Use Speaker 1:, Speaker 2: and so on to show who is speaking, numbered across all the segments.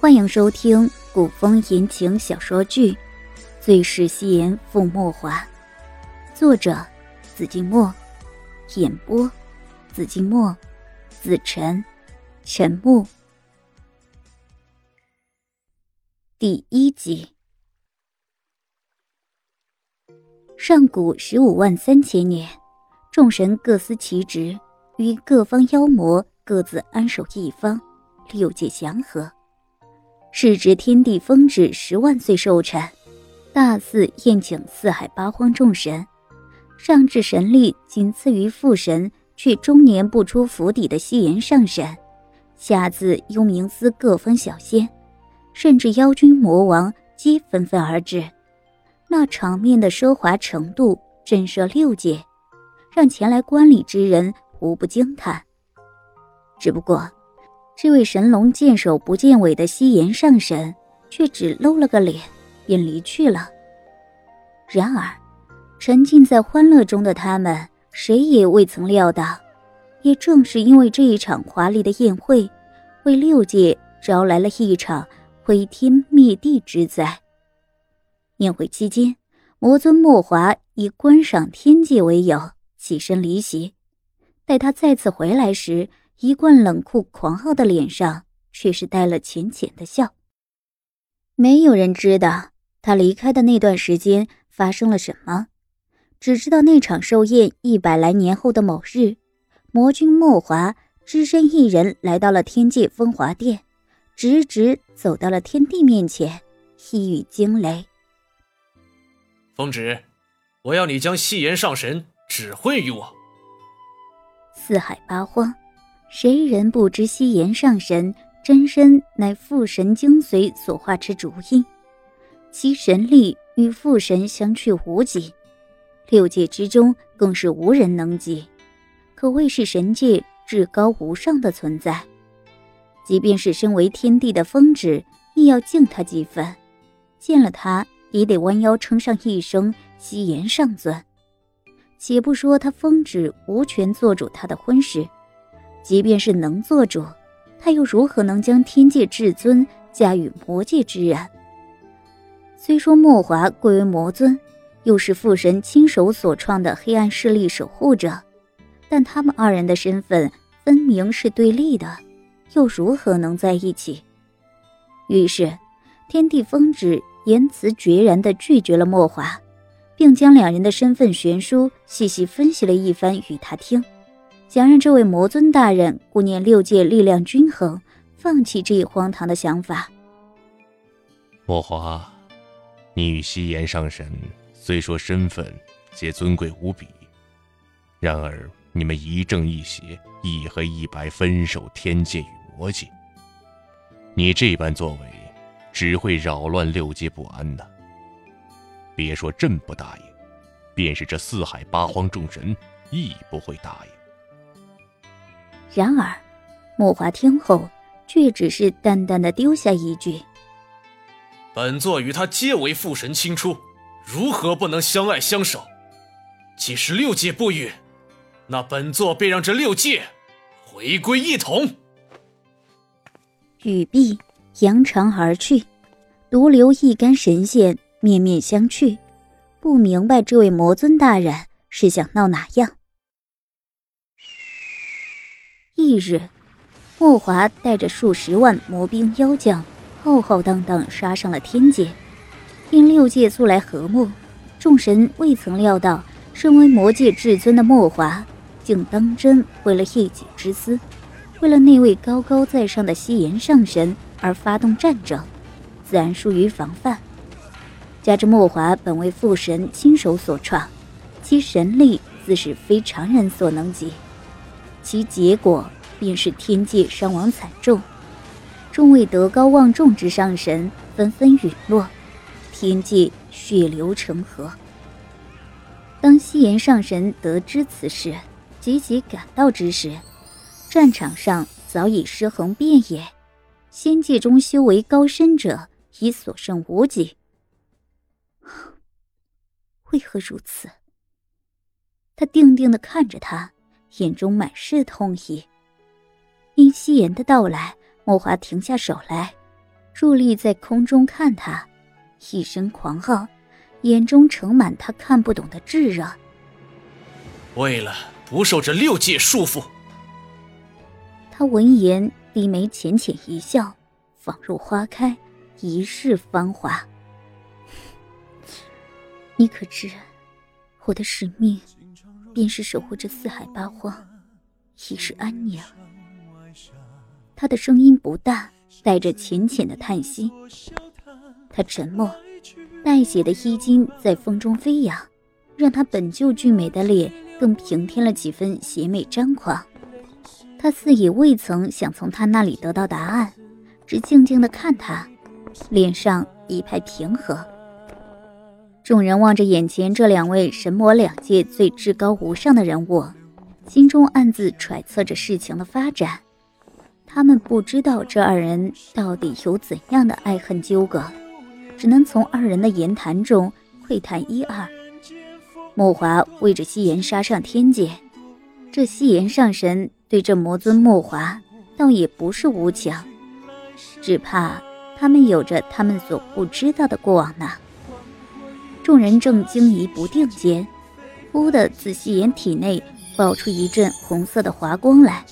Speaker 1: 欢迎收听古风言情小说剧《最是夕颜赋墨华》，作者：紫金墨，演播：紫金墨、紫晨、陈木。第一集。上古十五万三千年，众神各司其职，与各方妖魔各自安守一方，六界祥和。是值天地风止十万岁寿辰，大肆宴请四海八荒众神，上至神力仅次于父神却终年不出府邸的西炎上神，下至幽冥司各方小仙，甚至妖君魔王皆纷纷而至。那场面的奢华程度震慑六界，让前来观礼之人无不惊叹。只不过。这位神龙见首不见尾的西炎上神，却只露了个脸，便离去了。然而，沉浸在欢乐中的他们，谁也未曾料到，也正是因为这一场华丽的宴会，为六界招来了一场毁天灭地之灾。宴会期间，魔尊莫华以观赏天界为由，起身离席。待他再次回来时，一贯冷酷狂傲的脸上，却是带了浅浅的笑。没有人知道他离开的那段时间发生了什么，只知道那场寿宴一百来年后的某日，魔君莫华只身一人来到了天界风华殿，直直走到了天帝面前，一语惊雷：“
Speaker 2: 风止，我要你将戏言上神指挥于我。”
Speaker 1: 四海八荒。谁人不知西炎上神真身乃父神精髓所化之主印，其神力与父神相去无几，六界之中更是无人能及，可谓是神界至高无上的存在。即便是身为天帝的风止，亦要敬他几分，见了他也得弯腰称上一声西炎上尊。且不说他风止无权做主他的婚事。即便是能做主，他又如何能将天界至尊驾驭魔界之人？虽说莫华贵为魔尊，又是父神亲手所创的黑暗势力守护者，但他们二人的身份分明是对立的，又如何能在一起？于是，天地风止言辞决然地拒绝了莫华，并将两人的身份悬殊细细分析了一番与他听。想让这位魔尊大人顾念六界力量均衡，放弃这一荒唐的想法。
Speaker 3: 墨华，你与西炎上神虽说身份皆尊贵无比，然而你们一正一邪、一黑一白分守天界与魔界，你这般作为，只会扰乱六界不安呐。别说朕不答应，便是这四海八荒众神亦不会答应。
Speaker 1: 然而，木华听后却只是淡淡的丢下一句：“
Speaker 2: 本座与他皆为父神亲出，如何不能相爱相守？既是六界不允，那本座便让这六界回归一统。”
Speaker 1: 语毕，扬长而去，独留一干神仙面面相觑，不明白这位魔尊大人是想闹哪样。翌日，墨华带着数十万魔兵妖将，浩浩荡荡杀上了天界。因六界素来和睦，众神未曾料到，身为魔界至尊的墨华，竟当真为了一己之私，为了那位高高在上的西炎上神而发动战争，自然疏于防范。加之墨华本为父神亲手所创，其神力自是非常人所能及，其结果。便是天界伤亡惨重，众位德高望重之上神纷纷陨落，天界血流成河。当西炎上神得知此事，急急赶到之时，战场上早已尸横遍野，仙界中修为高深者已所剩无几。为何如此？他定定的看着他，眼中满是痛意。因夕颜的到来，莫华停下手来，伫立在空中看他，一身狂傲，眼中盛满他看不懂的炙热。
Speaker 2: 为了不受这六界束缚，
Speaker 1: 他闻言低眉浅浅一笑，仿若花开，一世芳华。你可知，我的使命，便是守护着四海八荒，一世安宁。他的声音不大。带着浅浅的叹息，他沉默，带血的衣襟在风中飞扬，让他本就俊美的脸更平添了几分邪魅张狂。他似也未曾想从他那里得到答案，只静静的看他，脸上一派平和。众人望着眼前这两位神魔两界最至高无上的人物，心中暗自揣测着事情的发展。他们不知道这二人到底有怎样的爱恨纠葛，只能从二人的言谈中窥探一二。莫华为着夕颜杀上天界，这夕颜上神对这魔尊莫华倒也不是无情，只怕他们有着他们所不知道的过往呢。众人正惊疑不定间，忽的自夕颜体内爆出一阵红色的华光来。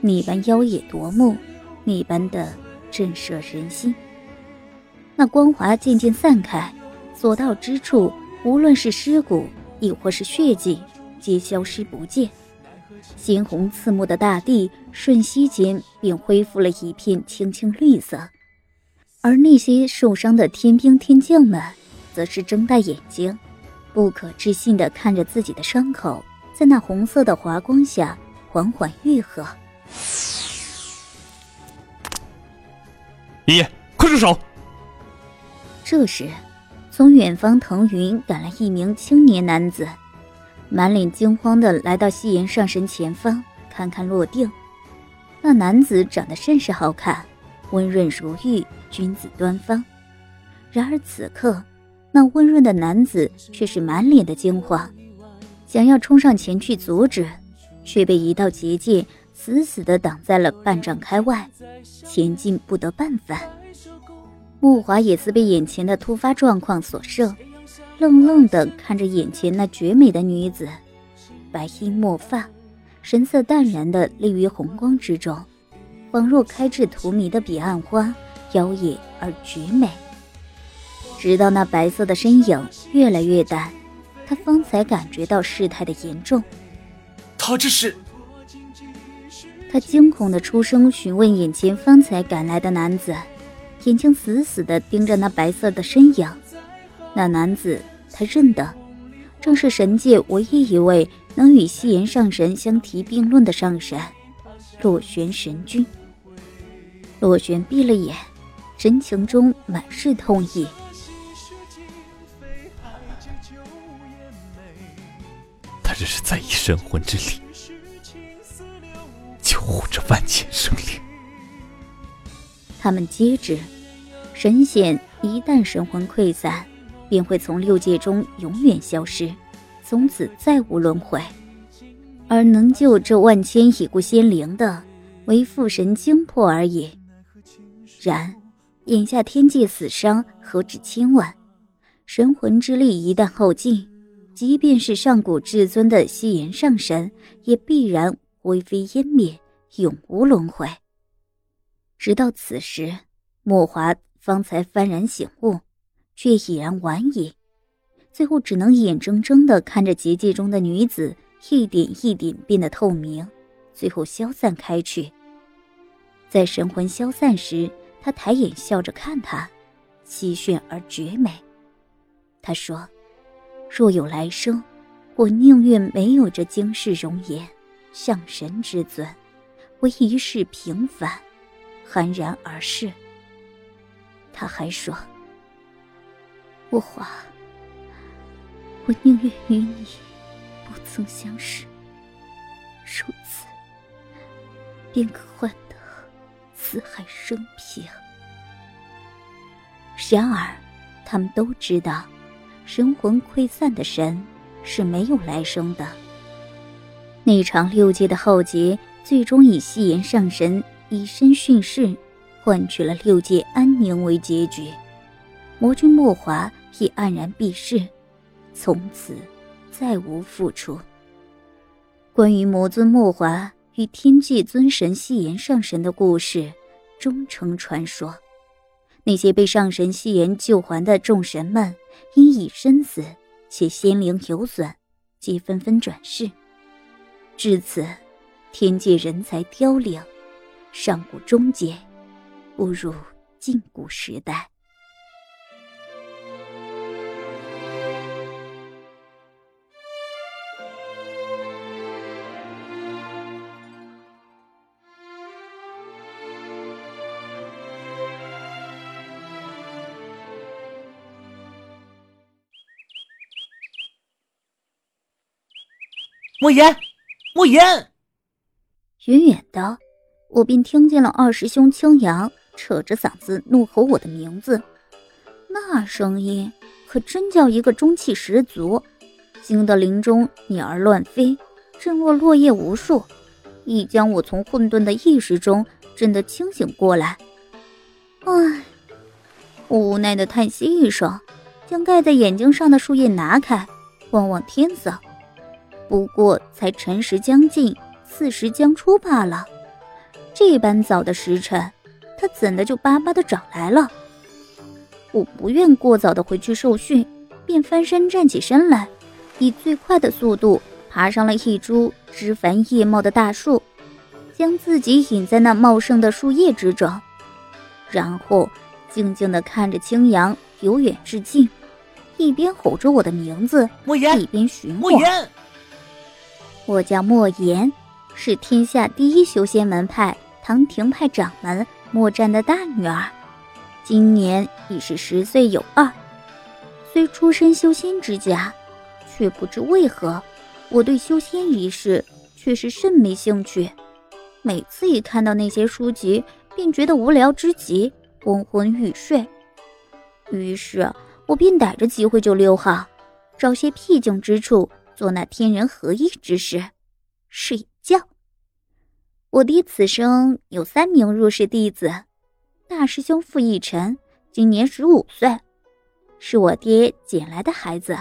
Speaker 1: 那般妖冶夺目，那般的震慑人心。那光华渐渐散开，所到之处，无论是尸骨，亦或是血迹，皆消失不见。鲜红刺目的大地，瞬息间便恢复了一片青青绿色。而那些受伤的天兵天将们，则是睁大眼睛，不可置信地看着自己的伤口，在那红色的华光下缓缓愈合。
Speaker 3: 爷爷，快住手！
Speaker 1: 这时，从远方腾云赶来一名青年男子，满脸惊慌的来到夕颜上神前方，看看落定。那男子长得甚是好看，温润如玉，君子端方。然而此刻，那温润的男子却是满脸的惊慌，想要冲上前去阻止，却被一道结界。死死地挡在了半丈开外，前进不得半分。木华也似被眼前的突发状况所摄，愣愣地看着眼前那绝美的女子，白衣墨发，神色淡然地立于红光之中，仿若开至荼蘼的彼岸花，妖冶而绝美。直到那白色的身影越来越淡，他方才感觉到事态的严重。
Speaker 2: 他这是？
Speaker 1: 他惊恐的出声询问眼前方才赶来的男子，眼睛死死的盯着那白色的身影。那男子他认得，正是神界唯一一位能与夕颜上神相提并论的上神——洛玄神君。洛玄闭了眼，神情中满是痛意。
Speaker 4: 只是在以神魂之力救。护着万千生灵。
Speaker 1: 他们皆知，神仙一旦神魂溃散，便会从六界中永远消失，从此再无轮回。而能救这万千已故仙灵的，唯父神精魄而已。然，眼下天界死伤何止千万，神魂之力一旦耗尽，即便是上古至尊的西炎上神，也必然灰飞烟灭。永无轮回。直到此时，莫华方才幡然醒悟，却已然晚矣。最后只能眼睁睁地看着结界中的女子一点一点变得透明，最后消散开去。在神魂消散时，他抬眼笑着看她，凄炫而绝美。他说：“若有来生，我宁愿没有这惊世容颜，向神之尊。”为一世平凡，酣然而逝。他还说：“我华，我宁愿与你不曾相识，如此便可换得四海升平。”然而，他们都知道，神魂溃散的神是没有来生的。那场六界的浩劫。最终以夕颜上神以身殉世，换取了六界安宁为结局。魔君莫华亦黯然避世，从此再无复出。关于魔尊莫华与天界尊神夕颜上神的故事，终成传说。那些被上神夕颜救还的众神们，因已身死，且仙灵有损，皆纷纷转世。至此，天界人才凋零，上古终结，步入禁古时代。
Speaker 5: 莫言，莫言！
Speaker 1: 远远的，我便听见了二师兄青阳扯着嗓子怒吼我的名字，那声音可真叫一个中气十足，惊得林中鸟儿乱飞，震落落叶无数，已将我从混沌的意识中震得清醒过来。唉，我无奈的叹息一声，将盖在眼睛上的树叶拿开，望望天色。不过才辰时将近，巳时将出罢了。这般早的时辰，他怎的就巴巴的找来了？我不愿过早的回去受训，便翻身站起身来，以最快的速度爬上了一株枝繁叶茂的大树，将自己隐在那茂盛的树叶之中，然后静静的看着青阳由远至近，一边吼着我的名字，
Speaker 5: 莫言，
Speaker 1: 一边寻
Speaker 5: 莫言。
Speaker 1: 我叫莫言，是天下第一修仙门派唐庭派掌门莫战的大女儿，今年已是十岁有二。虽出身修仙之家，却不知为何，我对修仙一事却是甚没兴趣。每次一看到那些书籍，便觉得无聊之极，昏昏欲睡。于是，我便逮着机会就溜号，找些僻静之处。做那天人合一之事，睡觉。我爹此生有三名入室弟子，大师兄傅逸尘今年十五岁，是我爹捡来的孩子。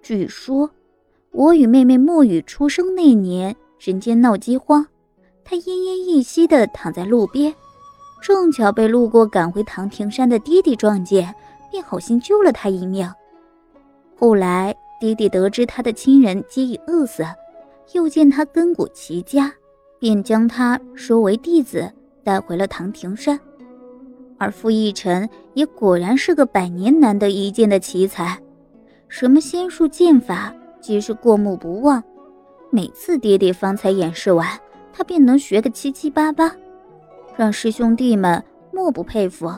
Speaker 1: 据说我与妹妹墨雨出生那年，人间闹饥荒，他奄奄一息的躺在路边，正巧被路过赶回唐庭山的爹爹撞见，便好心救了他一命。后来。爹爹得知他的亲人皆已饿死，又见他根骨齐家，便将他收为弟子，带回了唐庭山。而傅逸尘也果然是个百年难得一见的奇才，什么仙术剑法皆是过目不忘。每次爹爹方才演示完，他便能学个七七八八，让师兄弟们莫不佩服，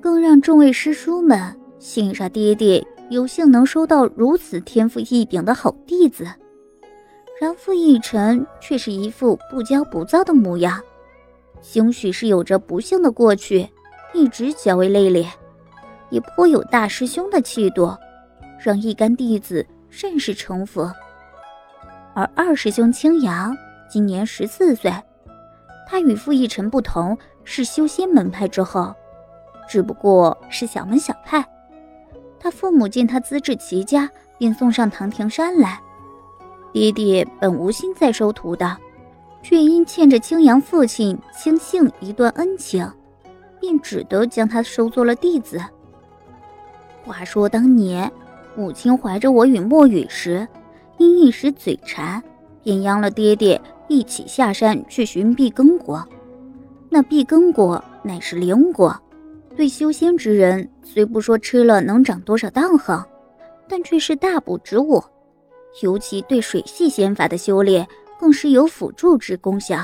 Speaker 1: 更让众位师叔们欣赏爹爹。有幸能收到如此天赋异禀的好弟子，然傅逸尘却是一副不骄不躁的模样，兴许是有着不幸的过去，一直较为内敛，也颇有大师兄的气度，让一干弟子甚是臣服。而二师兄青阳今年十四岁，他与傅逸尘不同，是修仙门派之后，只不过是小门小派。他父母见他资质齐家，便送上唐庭山来。爹爹本无心再收徒的，却因欠着青阳父亲青杏一段恩情，便只得将他收做了弟子。话说当年，母亲怀着我与墨雨时，因一时嘴馋，便央了爹爹一起下山去寻碧根果。那碧根果乃是灵果。对修仙之人，虽不说吃了能长多少道行，但却是大补之物。尤其对水系仙法的修炼，更是有辅助之功效。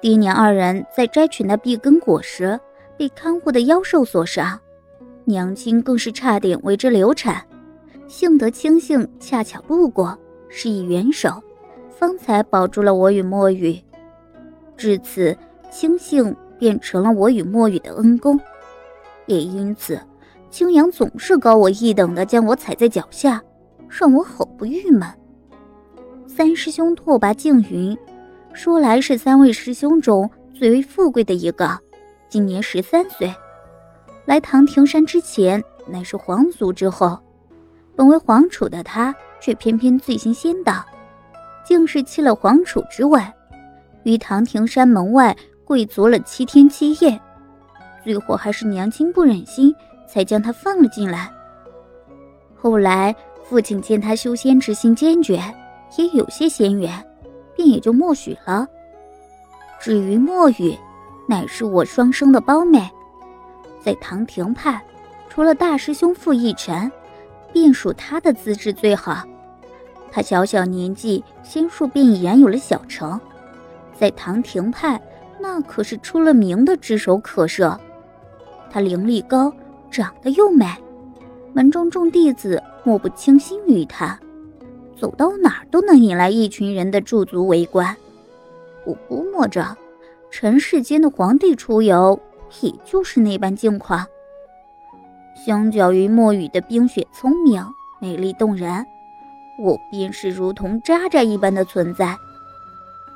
Speaker 1: 爹娘二人在摘取那碧根果时，被看护的妖兽所伤，娘亲更是差点为之流产。幸得青杏恰巧路过，施以援手，方才保住了我与墨雨。至此，青杏便成了我与墨雨的恩公。也因此，青阳总是高我一等的将我踩在脚下，让我好不郁闷。三师兄拓跋静云，说来是三位师兄中最为富贵的一个，今年十三岁。来唐庭山之前乃是皇族之后，本为皇储的他却偏偏罪行先导，竟是弃了皇储之位，于唐庭山门外跪足了七天七夜，最后还是娘亲不忍心，才将他放了进来。后来父亲见他修仙之心坚决，也有些仙缘，便也就默许了。至于墨雨，乃是我双生的胞妹。在唐廷派，除了大师兄傅逸尘，便属他的资质最好。他小小年纪，仙术便已然有了小成，在唐廷派那可是出了名的炙手可热。他灵力高，长得又美，门中众弟子莫不倾心于他，走到哪儿都能引来一群人的驻足围观。我估摸着，尘世间的皇帝出游。也就是那般境况。相较于墨雨的冰雪聪明、美丽动人，我便是如同渣渣一般的存在。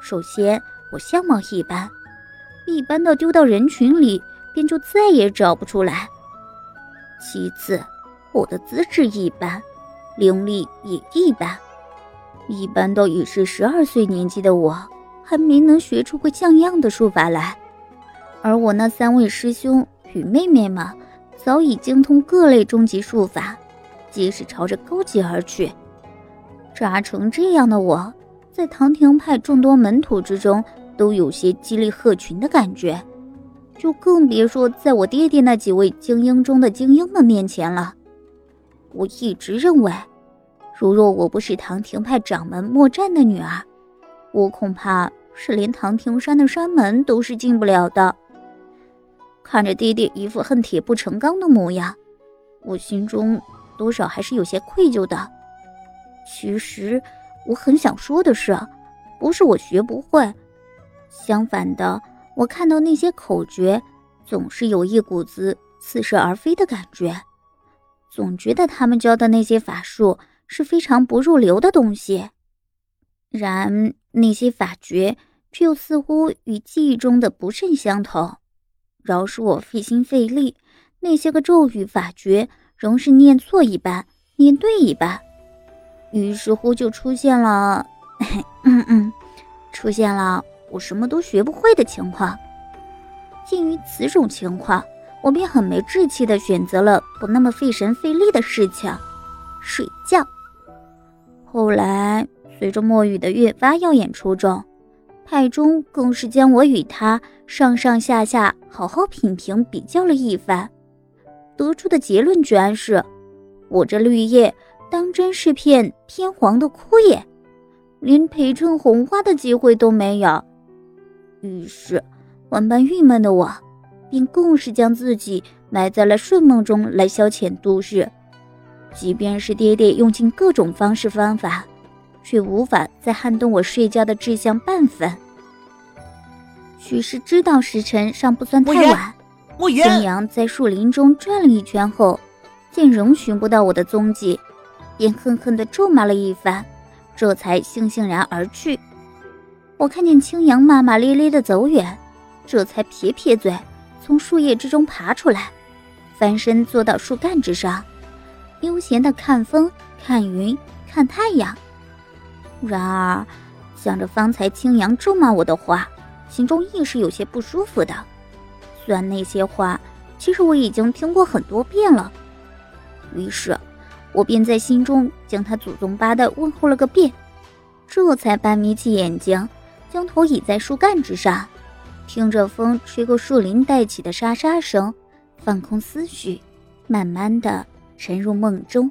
Speaker 1: 首先，我相貌一般，一般到丢到人群里便就再也找不出来。其次，我的资质一般，灵力也一般，一般到已是十二岁年纪的我，还没能学出个像样的术法来。而我那三位师兄与妹妹们，早已精通各类终极术法，皆是朝着高级而去。扎成这样的我，在唐廷派众多门徒之中，都有些激励鹤群的感觉，就更别说在我爹爹那几位精英中的精英们面前了。我一直认为，如若我不是唐廷派掌门莫战的女儿，我恐怕是连唐庭山的山门都是进不了的。看着爹爹一副恨铁不成钢的模样，我心中多少还是有些愧疚的。其实我很想说的是，不是我学不会，相反的，我看到那些口诀，总是有一股子似是而非的感觉，总觉得他们教的那些法术是非常不入流的东西，然那些法诀却又似乎与记忆中的不甚相同。饶是我费心费力，那些个咒语法诀仍是念错一半，念对一半。于是乎就出现了，嗯嗯，出现了我什么都学不会的情况。鉴于此种情况，我便很没志气的选择了不那么费神费力的事情——睡觉。后来随着墨雨的越发耀眼出众。派中更是将我与他上上下下好好品评比较了一番，得出的结论居然是：我这绿叶当真是片偏黄的枯叶，连陪衬红花的机会都没有。于是，万般郁闷的我，便更是将自己埋在了睡梦中来消遣度日。即便是爹爹用尽各种方式方法。却无法再撼动我睡觉的志向半分。许是知道时辰尚不算太晚，青阳在树林中转了一圈后，见仍寻不到我的踪迹，便恨恨地咒骂了一番，这才悻悻然而去。我看见青阳骂骂咧咧的走远，这才撇撇嘴，从树叶之中爬出来，翻身坐到树干之上，悠闲的看风、看云、看太阳。然而，想着方才青阳咒骂我的话，心中亦是有些不舒服的。虽然那些话，其实我已经听过很多遍了。于是，我便在心中将他祖宗八代问候了个遍，这才半眯起眼睛，将头倚在树干之上，听着风吹过树林带起的沙沙声，放空思绪，慢慢的沉入梦中。